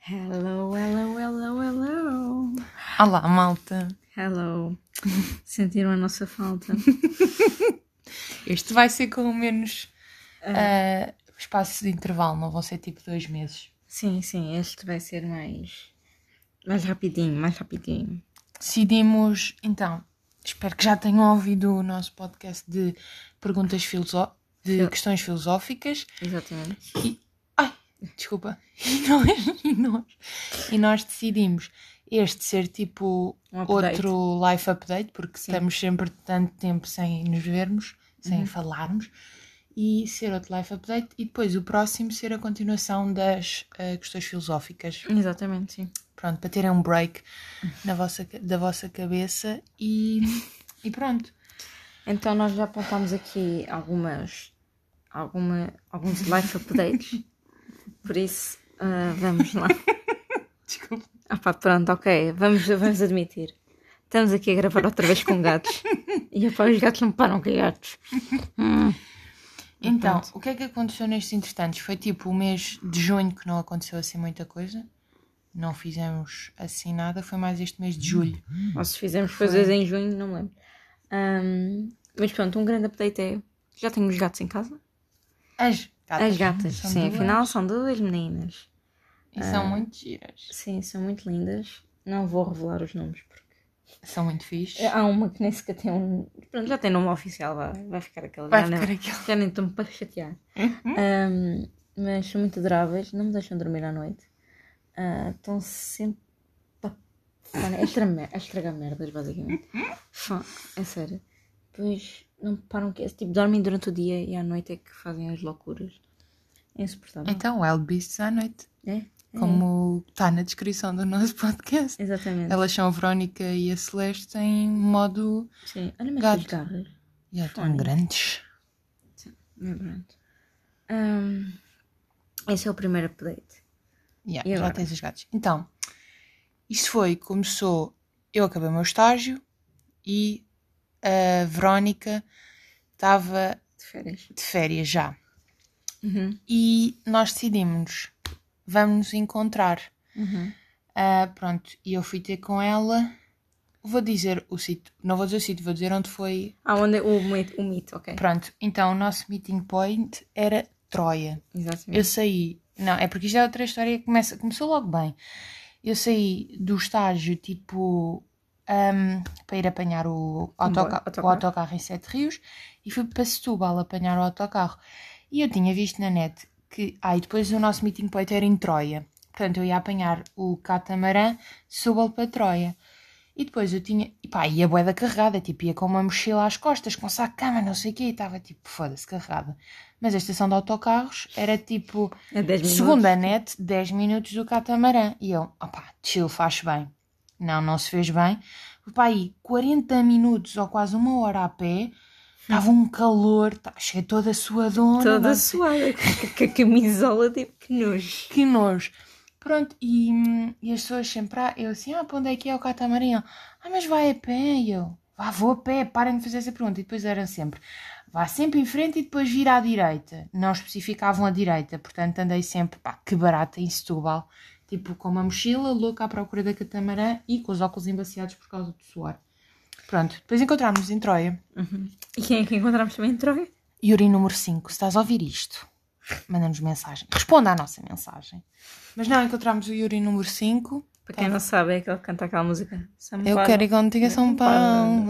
Hello, hello, hello, hello. Olá, malta. Hello. Sentiram a nossa falta? Este vai ser com menos ah, espaço de intervalo, não vão ser tipo dois meses. sim, sim, este vai ser mais. Mais rapidinho, mais rapidinho. Decidimos, então, espero que já tenham ouvido o nosso podcast de perguntas filosó de questões filosóficas. Exatamente. E, ai, desculpa. E nós, e nós, e nós decidimos este ser tipo Um outro life update, porque estamos sempre tanto tempo sem nos vermos, Uhum. sem falarmos, e ser outro life update, e depois o próximo ser a continuação das eh, questões filosóficas. Exatamente, sim. Pronto, para terem um break na vossa, da vossa cabeça e, e pronto. Então nós já apontámos aqui algumas. Alguma, alguns life updates. Por isso, ah, vamos lá. Desculpa. Ah pá, pronto, ok. Vamos, vamos admitir. Estamos aqui a gravar outra vez com gatos. E epá, os gatos não param com gatos. Então, o que é que aconteceu nestes entretantos? Foi tipo o mês de junho que não aconteceu assim muita coisa. Não fizemos assim nada. Foi mais este mês de julho. Ou se fizemos coisas em junho, não me lembro. Ahm, mas pronto, um grande update é. Já tenho os gatos em casa? As gatas. As gatas, São sim, duas. afinal são duas meninas. E são muito giras. Sim, são muito lindas. Não vou revelar os nomes porque. São muito fixe. Há uma que nem sequer tem um. Pronto, já tem nome oficial, vai, vai ficar aquela. Vai já, não- ficar aquele. já nem estou para chatear. Ahm, mas são muito adoráveis, não me deixam dormir à noite. Ah, Estão sempre. a- a estra- a estragar merdas, basicamente. Fá, É sério. Pois não param que. Tipo, dormem durante o dia e à noite é que fazem as loucuras. É insuportável. Então, Wild Beasts à noite. É? Como está na descrição do nosso podcast. Exatamente. Elas são a Verónica e a Celeste em modo. Sim. Olha, as garras. Já estão grandes. Pronto. Ahm, esse é o primeiro update. Yeah, E já agora? tens os gatos. Então, isto foi, começou, eu acabei o meu estágio e a Verónica estava De férias. de férias já. Uhum. E nós decidimos, vamos nos encontrar. Uhum. Ah, pronto, e eu fui ter com ela. Vou dizer o sítio, não vou dizer o sítio, vou dizer onde foi. Ah, onde é o o mito, ok. Pronto, então o nosso meeting point era Troia. Exatamente. Eu saí, não, é porque isto é outra história que começa, começou logo bem. Eu saí do estágio tipo ahm, para ir apanhar o, autoca- autocarro. o autocarro em Sete Rios e fui para Setúbal apanhar o autocarro. E eu tinha visto na net que, ah, e depois o nosso meeting point era em Troia. Portanto, eu ia apanhar o catamarã de Setúbal para Troia. E depois eu tinha, e pá, ia bué da carregada, tipo, ia com uma mochila às costas, com saco de cama, não sei o quê, e estava tipo, foda-se, carregada. Mas a estação de autocarros era tipo, É 10 minutos. segundo a net, 10 minutos do catamarã. E eu, opá, chill, faz bem. Não, não se fez bem. Pá, aí, 40 minutos ou quase uma hora a pé, estava um calor, tá, cheguei toda suadona. Toda suada, com a camisola, tipo, que nojo. que nojo. Pronto, e, e as pessoas sempre, ah, eu assim, ah, para onde é que é o catamarã? Ah, mas vai a pé, e eu, vá, vou a pé, parem de fazer essa pergunta. E depois eram sempre, vá sempre em frente e depois vira à direita. Não especificavam a direita, portanto andei sempre, pá, que barata em Setúbal. Tipo, com uma mochila, louca à procura da catamarã e com os óculos embaciados por causa do suor. Pronto, depois encontramos-nos em Troia. E quem é que encontramos também em Troia? Yuri número 5, se estás a ouvir isto, manda-nos mensagem. Responda à nossa mensagem. Mas não, encontramos o Yuri número 5. Para quem não sabe, é aquele que canta aquela música. São Eu Paulo. quero ir contigo a São Paulo.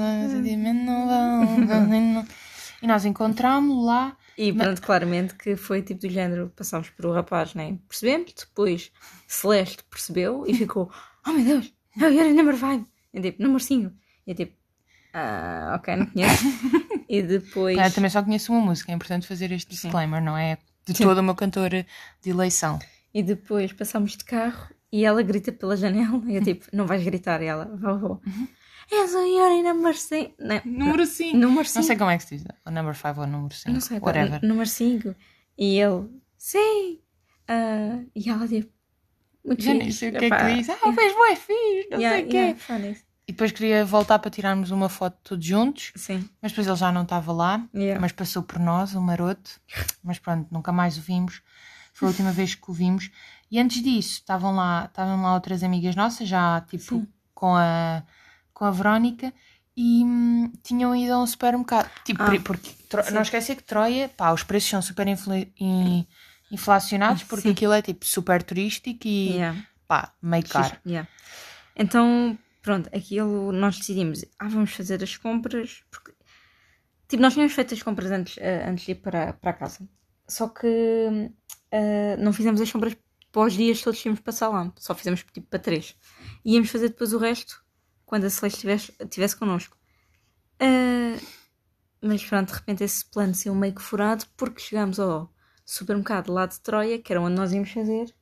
E nós encontramos lá. E pronto, claramente que foi tipo do género, passámos por o rapaz, né? Percebemos, depois Celeste percebeu e ficou, oh meu Deus, oh, you're number 5. Eu tipo, número 5. E eu tipo, ah, ok, não conheço. e depois. Eu também só conheço uma música, é importante fazer este disclaimer, não é? De todo o meu cantor de eleição. E depois passámos de carro e ela grita pela janela. E eu tipo, não vais gritar. E ela, vou, vou. És o Yuri number 5. Não, Número 5. número Não 5. sei como é que se diz. O number 5 ou o número 5. Não sei, pá, Whatever. número 5. E ele, sim. Ah, e ela tipo, muito Já nem fixe. sei o que é que diz. Ah, fez bué fixe, não yeah, sei o quê. yeah, funny. E depois queria voltar para tirarmos uma foto todos juntos, Sim. mas depois ele já não estava lá. Yeah. Mas passou por nós, o maroto. Mas pronto, nunca mais o vimos. Foi a última vez que o vimos. E antes disso, estavam lá, estavam lá outras amigas nossas, já tipo Sim. com a, com a Verónica, e hum, tinham ido a um supermercado. Tipo, Ah, porque Tro- não esquecer que Troia, pá, os preços são super infla- in- inflacionados, porque Sim. aquilo é tipo super turístico e Yeah. pá, meio caro. Yeah. Então, pronto, aquilo nós decidimos, ah, vamos fazer as compras, porque, tipo, nós tínhamos feito as compras antes, eh, antes de ir para, para casa, só que eh, não fizemos as compras para os dias todos que íamos passar lá, só fizemos tipo para três. E íamos fazer depois o resto quando a Celeste estivesse, estivesse connosco. Eh, mas pronto, de repente esse plano saiu meio que furado porque chegámos ao supermercado lá de Troia, que era onde nós íamos fazer,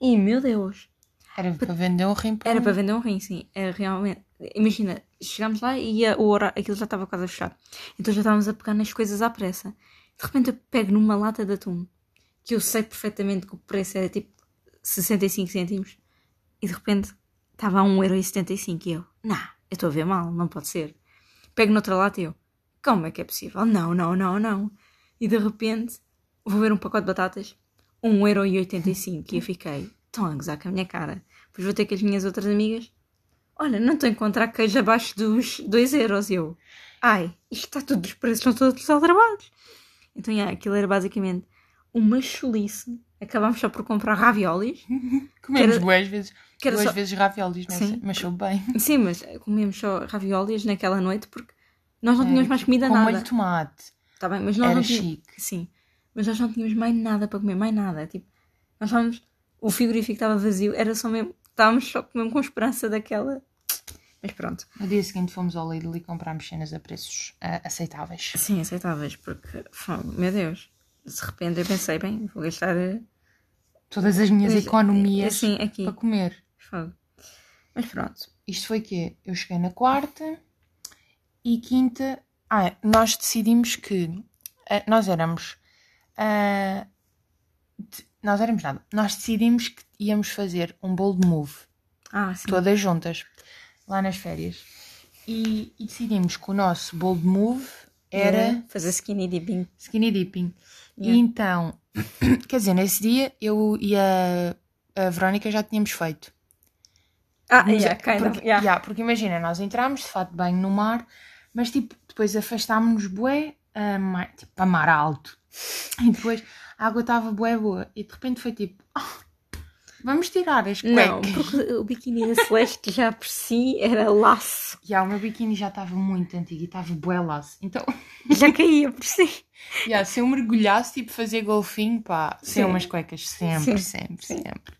e meu Deus, Era para vender um rim para era um- para vender um rim, sim. É, realmente. Imagina, chegámos lá e a, o horário, aquilo já estava quase a fechar. Então já estávamos a pegar nas coisas à pressa. De repente eu pego numa lata de atum, que eu sei perfeitamente que o preço era tipo 65 cêntimos, e de repente estava a 1,75€ e eu, não, eu estou a ver mal, não pode ser. Pego noutra lata e eu, como é que é possível? Não, não, não, não. E de repente vou ver um pacote de batatas, 1,85€ e eu fiquei, estão a gozar com a minha cara. Depois vou ter com as minhas outras amigas, olha, não estou a encontrar queijo abaixo dos 2 euros. E eu, ai, isto está tudo, os preços estão todos aldrabados. Então, yeah, aquilo era basicamente uma chulice. Acabámos só por comprar raviolis. Comemos duas vezes, duas só- vezes raviolis, não é? Sim. mas sou bem. Sim, mas comemos só raviolis naquela noite porque nós não É, tínhamos mais comida Com nada. molho de tomate. Tá bem, mas nós Era não tínhamos... chique. Sim, mas nós não tínhamos mais nada para comer, mais nada. Tipo, nós estávamos... O frigorífico estava vazio, era só mesmo... Estávamos só mesmo com esperança daquela... Mas pronto. No dia seguinte fomos ao Lidl e comprámos cenas a preços ah, aceitáveis. Sim, aceitáveis, porque... fogo, Meu Deus. De repente eu pensei, bem, vou gastar... eh, Todas as minhas Mas, economias Assim, para comer. Fogo. Mas pronto. Isto foi que Eu cheguei na quarta e quinta. Ah, nós decidimos que ah, nós éramos. de- nós éramos nada. Nós decidimos que íamos fazer um bolo de move, Ah, sim. todas juntas, lá nas férias. E, e decidimos que o nosso bolo de move era Fazer skinny dipping. skinny dipping. E Yeah. então, quer dizer, nesse dia eu e a, a Verónica já tínhamos feito. Ah, Mas yeah, é- kind porque, of, yeah. yeah, porque imagina, nós entramos de fato bem no mar, mas tipo, depois afastámos-nos bué a mar, tipo, a mar alto. E depois a água estava bué boa. E de repente foi tipo, "Ah, vamos tirar as Não, cuecas. porque o biquíni da Celeste já por si era laço. Yeah, o meu biquíni já estava muito antigo e estava bué laço. Então, Já caía por si. yeah, se eu mergulhasse, tipo, fazer golfinho, pá, sem Sim. umas cuecas sempre, Sim, sempre, sim. sempre.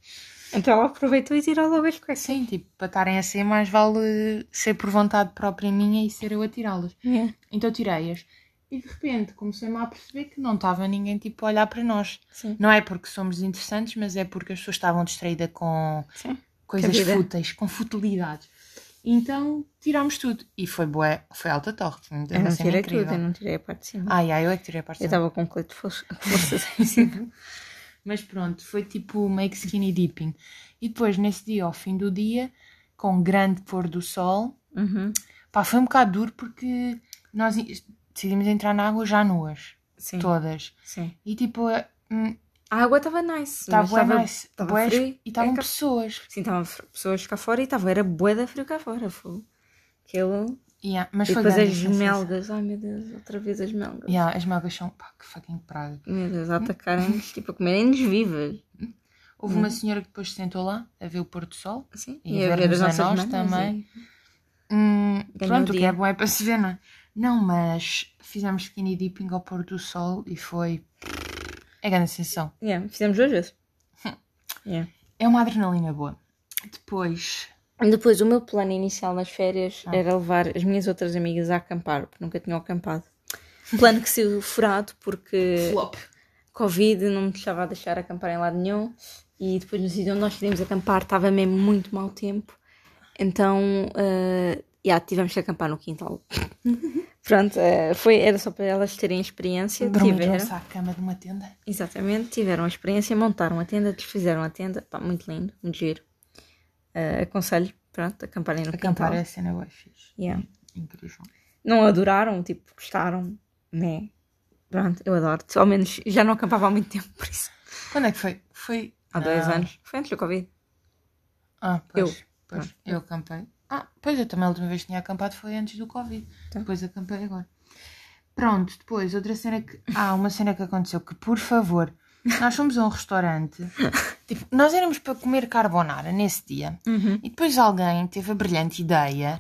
Então ela aproveitou e tirou logo as cuecas. Sim, tipo, para estarem a ser, mais vale ser por vontade própria minha e ser eu a tirá-las. Yeah. Então tirei-as. E de repente comecei-me a perceber que não estava ninguém tipo a olhar para nós. Sim. Não é porque somos interessantes, mas é porque as pessoas estavam distraídas com Sim. coisas fúteis, com futilidades. Então tirámos tudo. E foi bué, foi alta torre. Eu não tirei incrível. tudo, eu não tirei a parte de cima. Ai, ai, eu é que tirei a parte eu de cima. estava com um colete de força- forças em cima. Mas pronto, foi tipo make skinny dipping. E depois, nesse dia, ao fim do dia, com grande pôr do sol, Uhum. pá, foi um bocado duro porque nós decidimos entrar na água já nuas, Sim. todas. Sim. E tipo, hum, A água estava nice. estava mas bué nice. Bué- frio. E estavam É pessoas. Sim, estavam fr- pessoas cá fora e estava, era bué da frio cá fora. Foi. Aquilo. Yeah, mas e foi depois grande as sensação. melgas. Ai meu Deus, outra vez as melgas. Yeah, as melgas são, pá, que fucking praga. Meu Deus, a atacarem-nos, tipo, a comerem-nos vivas. Houve uma senhora que depois se sentou lá a ver o pôr do sol. Assim, E, a ver ver-nos as a nós melgas. também. Hum, Ganhou pronto, o o que dia. é bom é para se ver, não é? Não, mas fizemos skinny dipping ao pôr do sol e foi. É grande sensação. Yeah, fizemos duas vezes. Yeah. É uma adrenalina boa. Depois. Depois, o meu plano inicial nas férias Ah. era levar as minhas outras amigas a acampar, porque nunca tinham acampado. Plano que saiu furado, porque Flop. Covid não me deixava a deixar acampar em lado nenhum. E depois no sítio onde nós queríamos acampar estava mesmo muito mau tempo. Então, uh, yeah, tivemos que acampar no quintal. Pronto, eh, foi, era só para elas terem experiência. Dormiram-se à cama de uma tenda. exatamente, tiveram a experiência, montaram a tenda, desfizeram a tenda. Pá, muito lindo, muito giro. Eh, aconselho pronto, acamparem no Acampar quintal. é a cena boa fixe. Yeah. Incrível. Não adoraram, tipo, gostaram, né? Pronto, eu adoro. Ao menos já não acampava há muito tempo, por isso. Quando é que foi? Foi Há dois Ah. anos. Foi antes do Covid. Ah, pois. Eu. Pois, eu acampei. Ah, pois eu também a última vez que tinha acampado foi antes do Covid. Tá. Depois acampei agora. Pronto, depois outra cena que. Ah, uma cena que aconteceu que, por favor, nós fomos a um restaurante. tipo, nós éramos para comer carbonara nesse dia. Uhum. E depois alguém teve a brilhante ideia,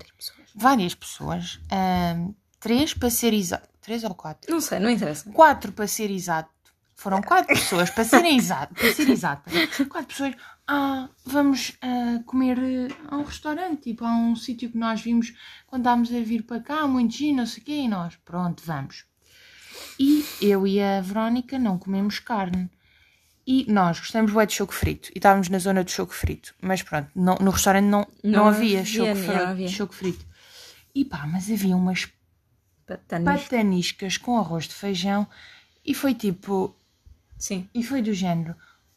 várias pessoas, ahm, três para ser exato. Três ou quatro? Não sei, não interessa. quatro para ser exato. Foram quatro pessoas para serem exato, para ser exata. Quatro pessoas. Ah, vamos ah, comer eh, a um restaurante, tipo, a um sítio que nós vimos quando estávamos a vir para cá, muito giro, não sei o quê, e nós, pronto, vamos. E eu e a Verónica não comemos carne. E nós gostamos bué de choco frito. E estávamos na zona do choco frito. Mas pronto, não- no restaurante não, não, Não havia, havia, choco, não frito, havia. choco frito. E pá, mas havia umas Patanis. pataniscas com arroz de feijão e foi tipo. Sim. E foi do género.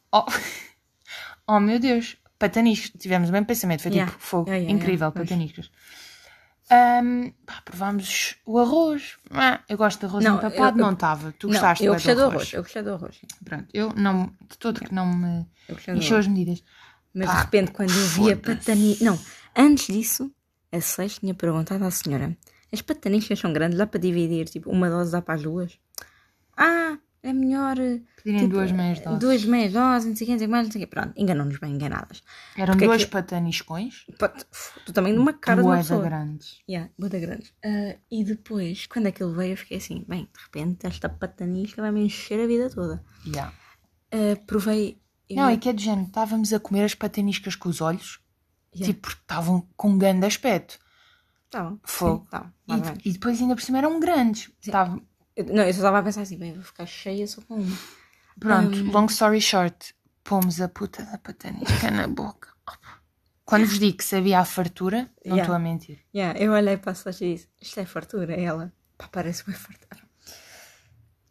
Oh, oh meu Deus, pataniscas. Tivemos o mesmo pensamento, foi Yeah. tipo fogo. Yeah, yeah, incrível, pataniscas. Ahm, pá, provámos o arroz. Ah, eu gosto de arroz Não, empapado, eu- não estava. Tu Não, gostaste eu gostei do arroz. Eu gostei do arroz. Pronto, eu não, de todo que não me encheu arroz. as medidas. Mas Pá, de repente, quando eu vi a. Não, antes disso, a Celeste tinha perguntado à senhora: as pataniscas são grandes, dá para dividir? Tipo, uma dose dá para as duas? Ah, é melhor. eh, Pedirem tipo, duas meias doses. Duas meias doses, não sei o quê, não sei o mais, não sei o quê. Pronto, enganou-nos bem enganadas. Eram porque é duas que- pataniscões. Pá, Tu também numa cara de uma pessoa. grandes. Yeah, boda grande. Ah, e depois, quando aquilo veio, eu fiquei assim: bem, de repente, esta patanisca vai me encher a vida toda. Yeah. Ah, provei. eu- Não, é que é de género. Estávamos a comer as pataniscas com os olhos. Yeah. Tipo, porque estavam com um grande aspecto. Bom. Fogo. Sim, tá, E, e depois ainda por cima eram grandes. Estavam- Eu- Não, eu só estava a pensar assim: bem, vou ficar cheia só com uma. Pronto, Hum. long story short, pomos a puta da patanisca na boca. Quando vos digo que sabia a fartura, não Yeah. estou a mentir. Yeah, eu olhei para a Celeste e disse: Isto é fartura, ela. Pá, parece bem fartura.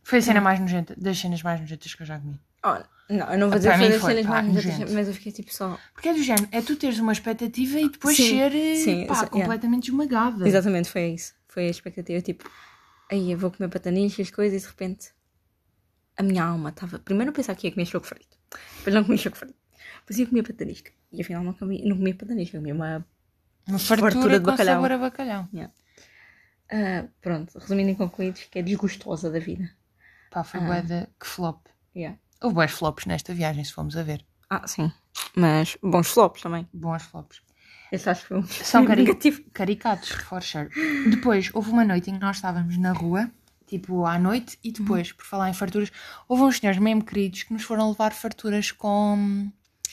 Foi a cena mais nojenta, das cenas mais nojentas que eu já comi. Oh, não, eu não vou dizer que foi das cenas mais nojentas, mas eu fiquei tipo só. Porque é do género, é tu teres uma expectativa e depois Sim, ser sim, pá, exa- yeah. completamente esmagada. Exatamente, foi isso. Foi a expectativa. Tipo, aí eu vou comer pataniscas, coisas, e de repente a minha alma estava. Primeiro eu pensava que ia comer choco frito. Depois não comi choco frito. Depois ia comer patanisca. E afinal não comi, não comi patanisca, comi uma. Uma fartura, fartura de bacalhau. sabor a bacalhau. ah, pronto, resumindo em concluídos, que é desgostosa da vida. Pá, foi de que flop. Yeah. Houve boas flops nesta viagem, se formos a ver. Ah, sim. Mas bons flops também. Bons flops. Esse acho que foi um São cari negativo. caricatos, for sure. Depois, houve uma noite em que nós estávamos na rua, tipo à noite, e depois, por falar em farturas, houve uns senhores mesmo queridos que nos foram levar farturas com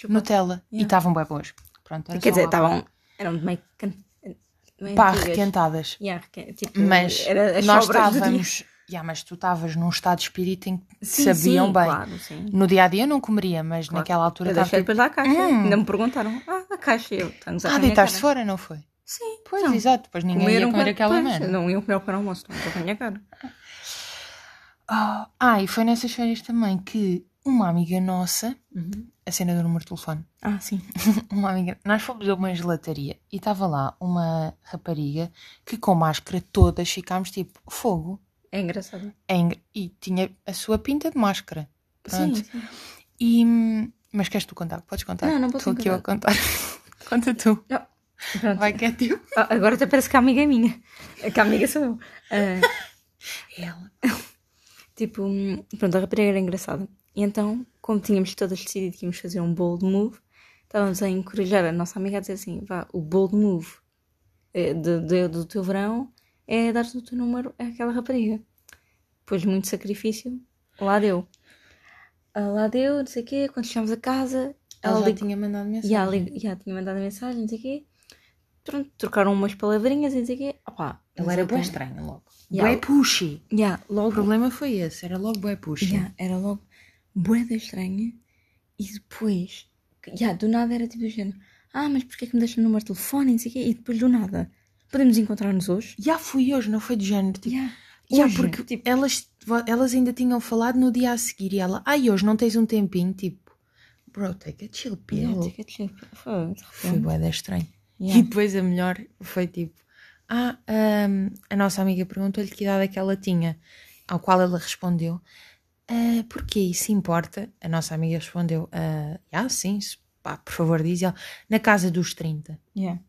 Nutella. E Yeah. estavam bem boas. Pronto, era Quer dizer, estavam. Eram meio. can- meio Pá, antigas. requentadas. Yeah, requen- tipo, Mas nós estávamos. Yeah, mas tu estavas num estado de espírito em que Sim, sabiam sim, bem. Claro, sim. No dia a dia eu não comeria, mas naquela altura Eu deixei Tipo, depois lá a caixa. Hum. Ainda me perguntaram: ah, caixa. Eu, estamos a ah, comer deitaste cara." fora, não foi? Sim, Pois, então, exato. Depois ninguém ia comer aquela pois, merda. Não iam comer o para almoço, não com a minha cara. Ah, ah, e foi nessas férias também que uma amiga nossa, a cena do número de telefone, Ah, sim. uma amiga, nós fomos a uma gelataria e estava lá uma rapariga que com máscara todas ficámos tipo fogo. É engraçado. É engra- E tinha a sua pinta de máscara. Pronto. Sim, sim. E, hum, mas queres tu contar? Podes contar? Não, não posso Estou aqui eu a contar. Conta tu. Não, pronto. Vai que é teu. Ah, Agora até parece que a amiga é minha. Que a amiga sou eu. Ah, Ela. tipo, hum, pronto, a rapariga era engraçada. E então, como tínhamos todas decidido que íamos fazer um bold move, estávamos a encorajar a nossa amiga a dizer assim: vá, o bold move eh, de- de- do teu verão é dar o teu número àquela rapariga. Depois de muito sacrifício, lá deu. Lá deu, não sei o quê. Quando chegámos a casa, Ela ela já tinha mandado mensagem. já, lig- já tinha mandado mensagem, não sei o quê. Pronto, trocaram umas palavrinhas e não sei o quê. Opá, Ela era bem estranha logo. Yeah. Bué pushy. O logo problema foi esse, era logo bué pushy. Já, era logo bué da estranha. E depois, já, do nada era tipo do género. Ah, mas porquê que me deixa o número de telefone e não sei o quê? E depois do nada, podemos encontrar-nos hoje? Já fui hoje, não foi de género. Tipo, Já, já, hoje, porque tipo, elas, elas ainda tinham falado no dia a seguir e ela, ai, hoje não tens um tempinho, tipo, bro, take a chill pill. já, take a chill. Foi, de Foi repente. bué estranho. Yeah. E depois a melhor foi tipo: Ah, ahm, a nossa amiga perguntou-lhe que idade é que ela tinha. Ao qual ela respondeu: ah, Porquê isso importa? A nossa amiga respondeu: Ah, sim, pá, por favor, diz ela. Na casa dos 30. Yeah.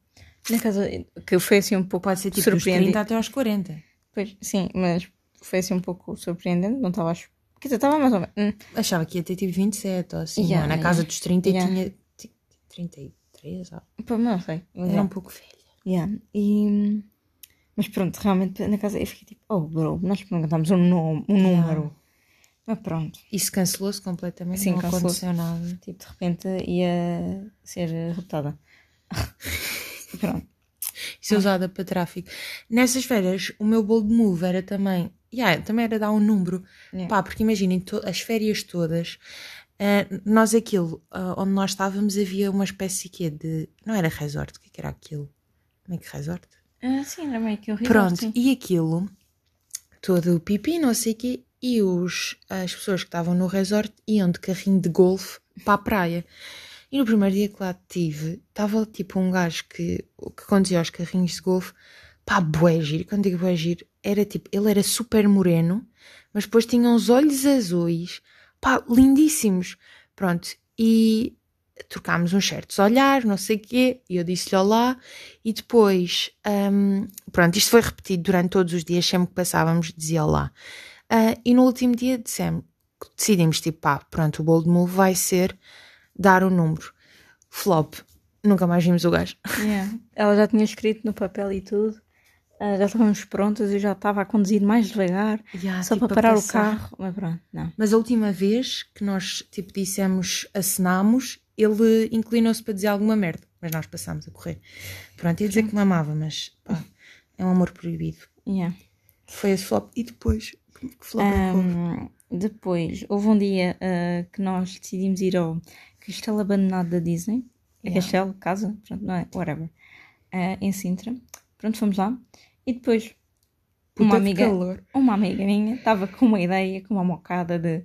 Na casa, que foi assim um pouco Pode ser tipo dos surpreendente. 30 até aos 40. Pois, sim, mas foi assim um pouco surpreendente. Não estava a... Quer dizer, estava mais ou menos. Hum, Achava que ia ter tipo 27 ou assim. Yeah, não, na casa dos 30 Yeah. tinha tipo, 33, ó. pá, não sei. Era yeah. um pouco velha. Yeah. E... Mas pronto, realmente na casa eu fiquei tipo, oh bro, nós perguntámos um, nome, um número. Mas pronto, Isso cancelou-se completamente, Sim, não cancelou-se. aconteceu nada. tipo, de repente ia ser raptada. pronto. Isso é usada para tráfico. Nessas férias, o meu bolo de move era também. Yeah, também era dar um número. Yeah. Pá, porque imaginem, as férias todas, ah, nós aquilo, ah, onde nós estávamos, havia uma espécie quê, de. Não era resort, o que é que era aquilo? Meio que resort? Ah, sim, era meio que horrível. Pronto, sim. e aquilo, todo o pipi, não sei o quê, e os, as pessoas que estavam no resort iam de carrinho de golfe para a praia. E no primeiro dia que lá tive, estava tipo um gajo que, que conduzia os carrinhos de golfe, pá, bué giro. Quando digo bué giro, era tipo, ele era super moreno, mas depois tinha uns olhos azuis, pá, lindíssimos. Pronto, e trocámos uns certos olhares, não sei o quê, e eu disse-lhe olá, e depois, hum, pronto, isto foi repetido durante todos os dias, sempre que passávamos, dizia olá. Ah, e no último dia dissemos, decidimos, tipo, pá, pronto, o bolo de move vai ser dar o número. Flop, nunca mais vimos o gajo. Yeah. Ela já tinha escrito no papel e tudo. Ah, já estávamos prontas, eu já estava a conduzir mais devagar, Yeah, só tipo, para parar o carro. Mas pronto, não. Mas a última vez que nós, tipo, dissemos, acenamos, ele inclinou-se para dizer alguma merda, mas nós passámos a correr. Pronto, ia dizer que me amava, mas, pá, é um amor proibido. Yeah. Foi esse flop. E depois, que flop é? Ahm, depois, houve um dia ah, que nós decidimos ir ao castelo abandonado da Disney. É Yeah. Castelo, casa, pronto, não é? Whatever. Ah, em Sintra. Pronto, fomos lá. E depois, uma Puta de amiga, calor. uma amiga minha estava com uma ideia, com uma mocada de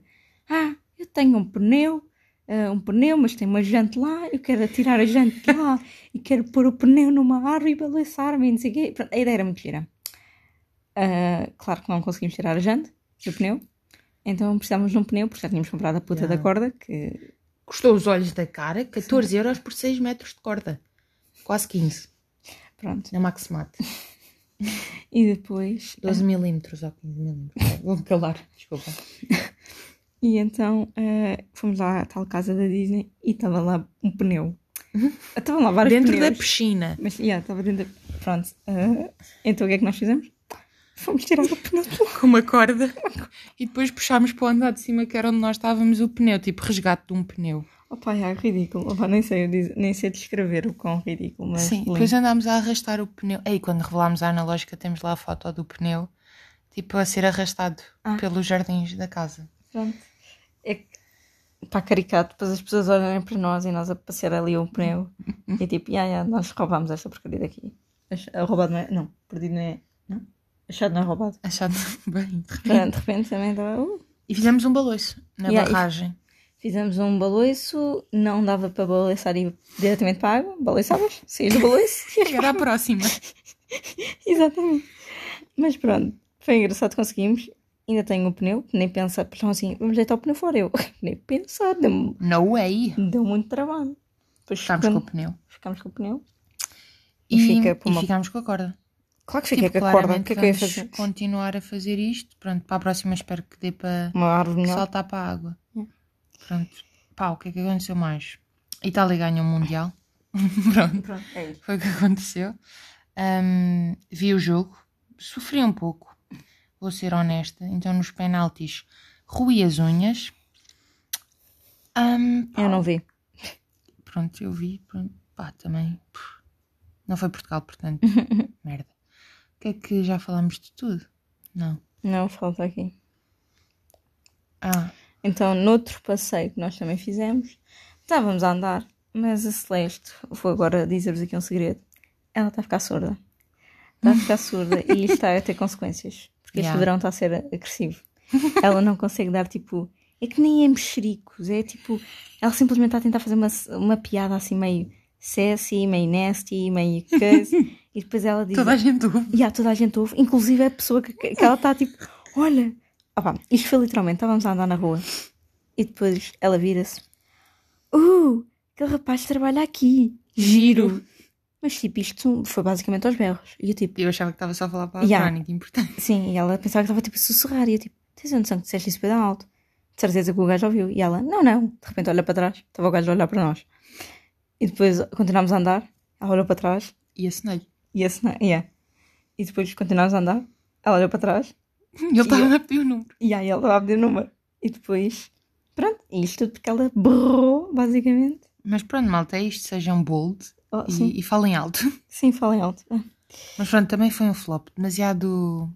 Ah, eu tenho um pneu, ah, um pneu, mas tem uma jante lá, eu quero tirar a jante lá e quero pôr o pneu numa árvore e balançar-me e não sei o quê. Pronto, a ideia era muito gira. Ah, claro que não conseguimos tirar a jante do pneu, então precisávamos de um pneu, porque já tínhamos comprado a puta Yeah. da corda, que Custou os olhos da cara 14 euros por 6 metros de corda. Quase 15. pronto. Na Maximat. E depois, 12 milímetros ou 15 milímetros. Vou-me calar. Desculpa. e então ah, fomos lá à tal casa da Disney e estava lá um pneu. Estavam lá vários Dentro da pneus. piscina. Mas, yeah, estava dentro. da- Pronto. ah, então o que é que nós fizemos? Fomos tirar o pneu de lá. Com uma corda. E depois puxámos para o andar de cima, que era onde nós estávamos, o pneu. Tipo, resgate de um pneu. Opa, é ridículo. Opa, nem, sei, nem sei descrever o quão ridículo, mas. Sim, lindo. depois andámos a arrastar o pneu. Ei, quando revelámos a analógica, temos lá a foto do pneu. Tipo, a ser arrastado Ah. pelos jardins da casa. Pronto. É que. Pá, caricato. Depois as pessoas olharem para nós e nós a passear ali o pneu. e tipo, yeah, yeah, nós roubámos esta porcaria daqui. Ah, Roubado não é? Não, perdido não é? Não? Achado não é roubado. Achado bem. de repente. De repente também estava. Uh, E fizemos um baloiço na Yeah, barragem. Fizemos um baloiço, não dava para baloiçar e ir diretamente para a água. Baloiçavas, saías do baloiço e Era a próxima. Exatamente. Mas pronto, foi engraçado, conseguimos. Ainda tenho o pneu, nem pensar, então assim, vamos deitar o pneu fora. Eu nem pensar, deu, No way. deu muito trabalho. Depois Ficámos com o pneu. ficámos com o pneu. E, E fica e uma- ficámos com a corda. Claro que fiquei Tipo, com a corda. O que é que eu ia fazer? continuar a fazer isto. Pronto, para a próxima espero que dê para Uma árvore melhor. saltar para a água. Pronto. Pá, o que é que aconteceu mais? Itália ganha o Mundial. Pronto. Pronto, é isso. Foi o que aconteceu. Ahm, vi o jogo, sofri um pouco, vou ser honesta. Então, nos penaltis, ruí as unhas. Pá, Eu não vi. Pronto, eu vi. Pronto, pá, também. Não foi Portugal, portanto, merda. O que é que já falámos de tudo? Não. Não, falta aqui. Ah, Então, noutro passeio que nós também fizemos, estávamos a andar, mas a Celeste, vou agora dizer-vos aqui um segredo, ela está a ficar surda. Está a ficar surda e isto está a ter consequências, porque este Yeah. verão está a ser agressivo. Ela não consegue dar tipo. É que nem é mexericos, é tipo. Ela simplesmente está a tentar fazer uma, uma piada assim meio sassy, meio nasty, meio coisa. e depois ela diz. Toda a gente ouve. Há toda a gente ouve, inclusive a pessoa que, que ela está tipo, olha. Opa, isto foi literalmente, estávamos a andar na rua e depois ela vira-se. Uh, aquele rapaz trabalha aqui. Giro. Mas tipo, isto foi basicamente aos berros. E eu tipo, Eu achava que estava só a falar para a Yeah. Verónica, importante. sim, e ela pensava que estava tipo a sussurrar. E eu tipo, tens a noção que disseste isso bem alto? De certeza que o gajo ouviu. E ela, não, não. De repente olha para trás, estava o gajo a olhar para nós. E depois continuámos a andar, ela olhou para trás E assinei. e não, yeah. E depois continuámos a andar, ela olhou para trás ele estava a pedir o número. E aí ela estava a pedir o número. E depois, pronto, e isto tudo porque ela berrou, basicamente. Mas pronto, malta, é isto. Sejam bold Oh, e, e falem alto. sim, falem alto. Mas pronto, também foi um flop. Demasiado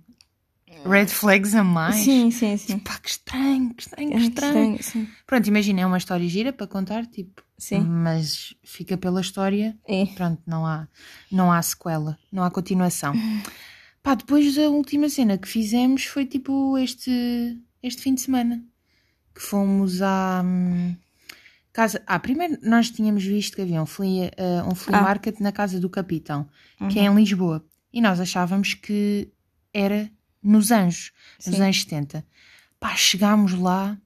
red flags a mais. Sim, sim, sim. Pá, que estranho, que estranho, que É estranho. estranho, sim. Pronto, imagina, é uma história gira para contar, tipo. Sim. Mas fica pela história. É. Pronto, não há, não há sequela, não há continuação. Pá, depois a última cena que fizemos foi tipo este, este fim de semana. Que fomos à hum, casa. Ah, primeiro nós tínhamos visto que havia um flea, eh, um flea Ah. market na casa do Capitão, que é em Lisboa. E nós achávamos que era nos Anjos, nos Sim. anos 70. Pá, chegámos lá,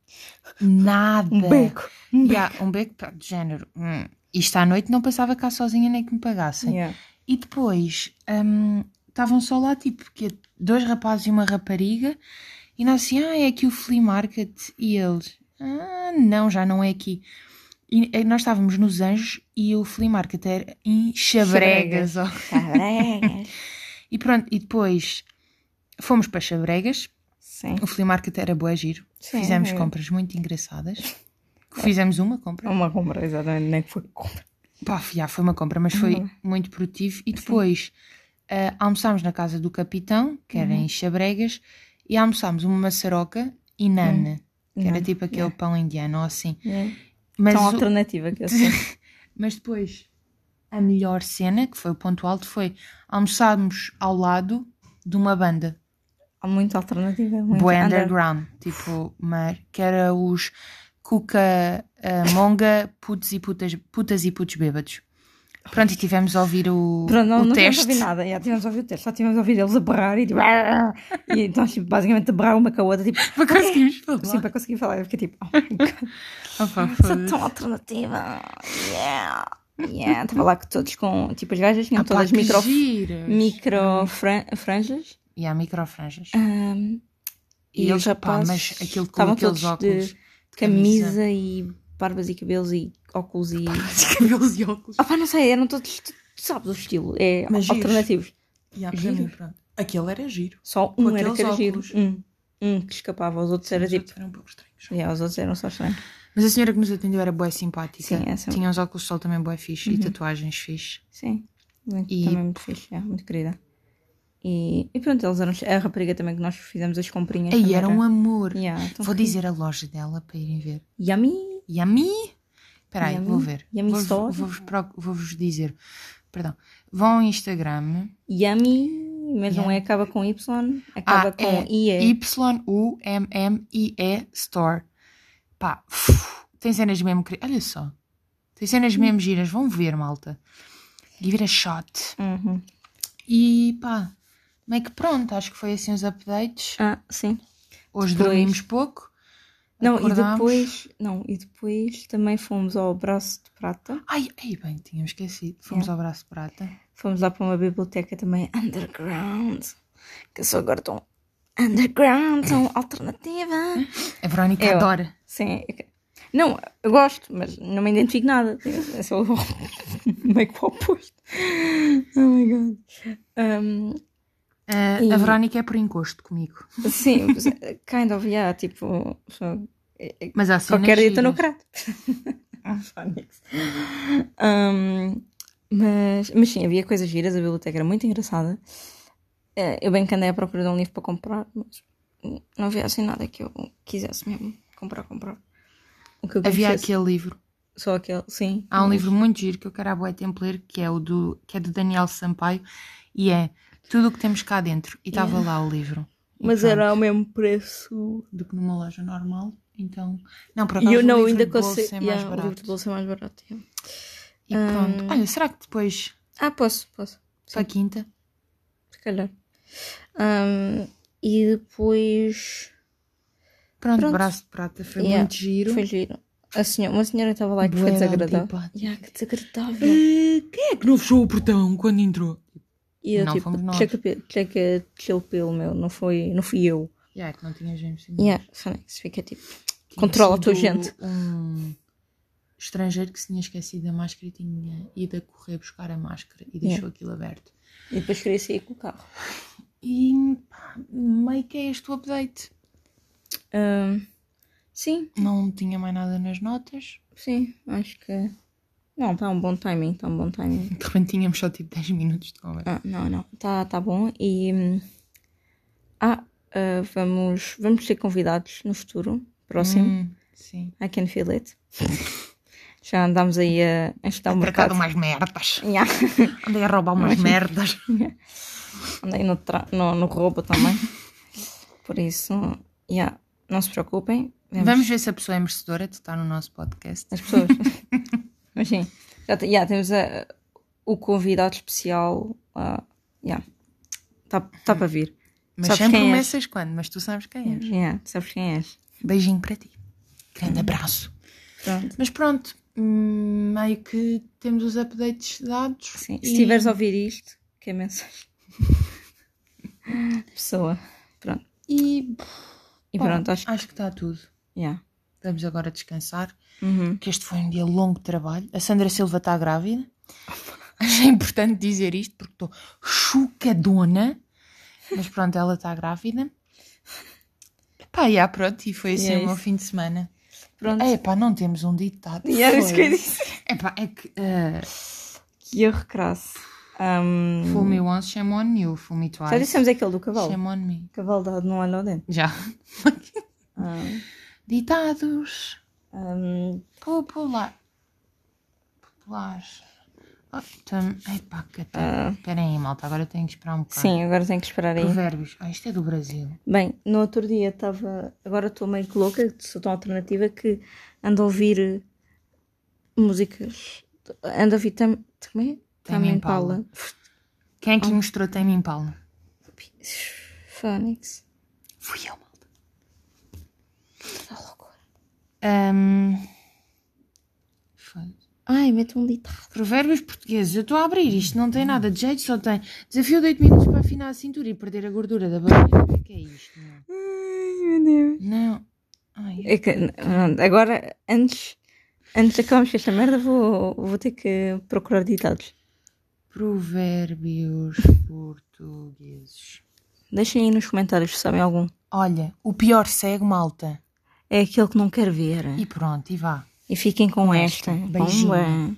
nada. Um beco. Um beco. Yeah, um beco pá, de género. Hum, isto à noite não passava cá sozinha nem que me pagassem. Yeah. E depois hum, estavam só lá, tipo, que dois rapazes e uma rapariga. E nós assim, ah, é aqui o flea market. E eles, ah, não, já não é aqui. E nós estávamos nos Anjos e o flea market era em Chabregas. ó. Cabregas. E pronto, e depois fomos para Chabregas. Sim. O flea market era boa giro. Sim, Fizemos é. compras muito engraçadas. Fizemos uma compra. Uma compra, exatamente. Nem que foi compra. Pá, já foi uma compra, mas foi Uhum. muito produtivo. E depois ah, almoçámos na casa do capitão, que era Uhum. em Chabregas, e almoçámos uma maçaroca e nana, que era tipo aquele yeah. pão indiano ou assim. Yeah. Mas, Tão o- alternativa que eu sei. mas depois a melhor cena, que foi o ponto alto, foi almoçámos ao lado de uma banda, Há muita alternativa. Muito under- Underground, tipo, mas, que era os Cuca ah, Monga, putos e putas, putas e putos bêbados. Pronto, e tivemos a ouvir o, Pronto, não, o não tivemos teste. a ouvir nada. Já tivemos a ouvir o teste. Só tivemos a ouvir eles a berrar e tipo... e nós tipo, basicamente a berrar uma com a outra. Tipo, Para conseguirmos falar. Sim, para conseguir falar. Eu fiquei tipo, oh my god, Opa, tão alternativa. Yeah. Yeah. Estava lá que todos com. Tipo, as gajas tinham Ah, todas que micro, giras. micro fran- franjas. E há microfranjas. ahm, E e, eles, os pá, rapazes mas aquilo com aqueles óculos. de camisa e barbas e cabelos e óculos e. cabelos e óculos. Ah, pá, não sei, eram todos. Tu sabes o estilo. É Mas alternativos. Para Giros. mim, pronto. Aquele era giro. Só um era que era giro. Um. Um que escapava, os outros era Os tipo. outros eram um pouco estranhos. Yeah, os outros eram só estranhos. Mas a senhora que nos atendeu era boa simpática. Sim, essa- Tinha uns óculos de sol também boa fixe e tatuagens fixe. Sim, muito, E- também muito fixe, é, muito querida. E, e pronto, eles eram. A rapariga também que nós fizemos as comprinhas. Aí era um amor. Yeah, Vou dizer a loja dela para irem ver. Yummy! Yummy? Espera aí, vou ver. Yummy Vou-vos Store? vou-vos vou-vos dizer. Perdão. Vão ao Instagram. Yummy, mas não é acaba com Y, acaba Ah, com é IE. Y-U-M-M-I-E Store. Pá, uf, tem cenas mesmo. Olha só. Tem cenas Hum. mesmo giras. Vão ver, malta. Give it a shot. Uhum. E pá, meio que pronto. Acho que foi assim os updates. Ah, sim. Hoje Depois- dormimos pouco. Não, acordámos. e depois, não, e depois também fomos ao Braço de Prata. Ai, ai, bem, tínhamos esquecido. Fomos Yeah. ao Braço de Prata. Fomos lá para uma biblioteca também underground. Que eu sou agora tão underground, tão alternativa. A Verónica Eu. adora. Sim. é que- Não, eu gosto, mas não me identifico nada. É só meio que o oposto. Oh my god. Um, Ah, E- A Verónica é por encosto comigo. sim, kind of, yeah, tipo. só- é- é- Mas há Qualquer dia estou no crato. Um, mas, mas sim, havia coisas giras, a biblioteca era muito engraçada. Eh, Eu bem que andei à procura de um livro para comprar, mas não havia assim nada que eu quisesse mesmo comprar, comprar. O que eu Havia quisesse, aquele livro. Só aquele, sim. Há um mas- livro muito giro que eu quero a boa tempo ler, que é o do, que é do Daniel Sampaio, e é Tudo o que temos cá dentro. E estava lá o livro. E Mas pronto, era ao mesmo preço. do que numa loja normal. Então. Não, por E acaso eu o não livro ainda de bolso consigo. é mais yeah, o livro de bolsa é mais barato. yeah. E pronto. Olha, será que depois, Ah, posso, posso. para a quinta? Se calhar. Ahm, e depois. Pronto, Pronto. braço de prata foi Yeah, muito giro. Foi giro. A senhora, uma senhora estava lá que foi Bué de desagradável. Yeah, que desagradável. Eh, quem é que não fechou o portão quando entrou? E eu Não tipo, fomos nós. checa, pe- checa chill pelo meu, não, foi, não fui eu. Yeah, que não tinha gente. sim. Yeah, Phoenix, fica tipo. Tinha Controla a tua gente. Um estrangeiro que se tinha esquecido da máscara e tinha ido a correr buscar a máscara e deixou aquilo aberto. E depois queria sair com o carro. E pá, meio que é este o update. Ahm, sim, Não tinha mais nada nas notas. sim, acho que. Não, está um bom timing, está um bom timing. De repente tínhamos só tipo 10 minutos de conversa. Ah, não, não, está tá bom. E. hum, Ah, ah, vamos, vamos ter convidados no futuro, próximo. Hum, sim. I can feel it. Já andámos aí a, estudar o mercado. Umas merdas. Yeah. Andei a roubar umas merdas. Andei no, no, no roubo também. Por isso, yeah, não se preocupem. Vamos, Vamos ver se a pessoa é merecedora de estar no nosso podcast. as pessoas. Mas sim, já, yeah, temos a- o convidado especial. Está yeah. tá, tá para vir. Mas Sabes sem quem és? promessas quando, mas tu sabes quem és. Yeah, sabes quem és? Beijinho para ti. Grande abraço. Pronto. Mas pronto, hum, meio que temos os updates dados. Sim. e- Se estiveres a ouvir isto, que é mensagem? Pessoa. Pronto. E E bom, pronto, acho que. acho que está tudo. Yeah. Vamos agora descansar, Uhum. que este foi um dia longo de trabalho. A Sandra Silva está grávida. Acho importante dizer isto porque estou chocadona. Mas pronto, ela está grávida. Pá, já, pronto, e foi assim é o meu fim de semana. Pronto. É pá, não temos um ditado. E era isso que eu disse. É pá, é que. ah, Que erro crasso. Um, fool me once, shame on you. Fool me twice. já dissemos aquele do cavalo. Shame on me. Cavalo dado não olha ao dente. Já. Ah, Ditados. um, Popular. Populares. Oh, tam... Epá, que. Espera aí, malta, agora tenho que esperar um bocado. sim, agora tenho que esperar aí. Provérbios. Ah, isto é do Brasil. Bem, no outro dia estava. Agora estou meio que louca, sou tão alternativa que ando a ouvir músicas. Ando a ouvir tam, como é? Tame Tame Impala. Impala. Quem é que lhe mostrou Tame Impala? Fónix. Fui eu, loucura. Foda-se. Ai, mete um ditado. Provérbios portugueses. Eu estou a abrir isto, não tem nada de jeito, só tem desafio de 8 minutos para afinar a cintura e perder a gordura da barriga. O que é isto? Meu? Ai, meu Deus. Não. Ai, É que, agora, antes, antes de acabarmos com esta merda, vou, vou ter que procurar ditados. Provérbios portugueses. Deixem aí nos comentários se sabem algum. Olha, o pior cego, malta. É aquele que não quer ver. E pronto, e vá. E fiquem com, Com esta. esta. Beijinho. Bomba.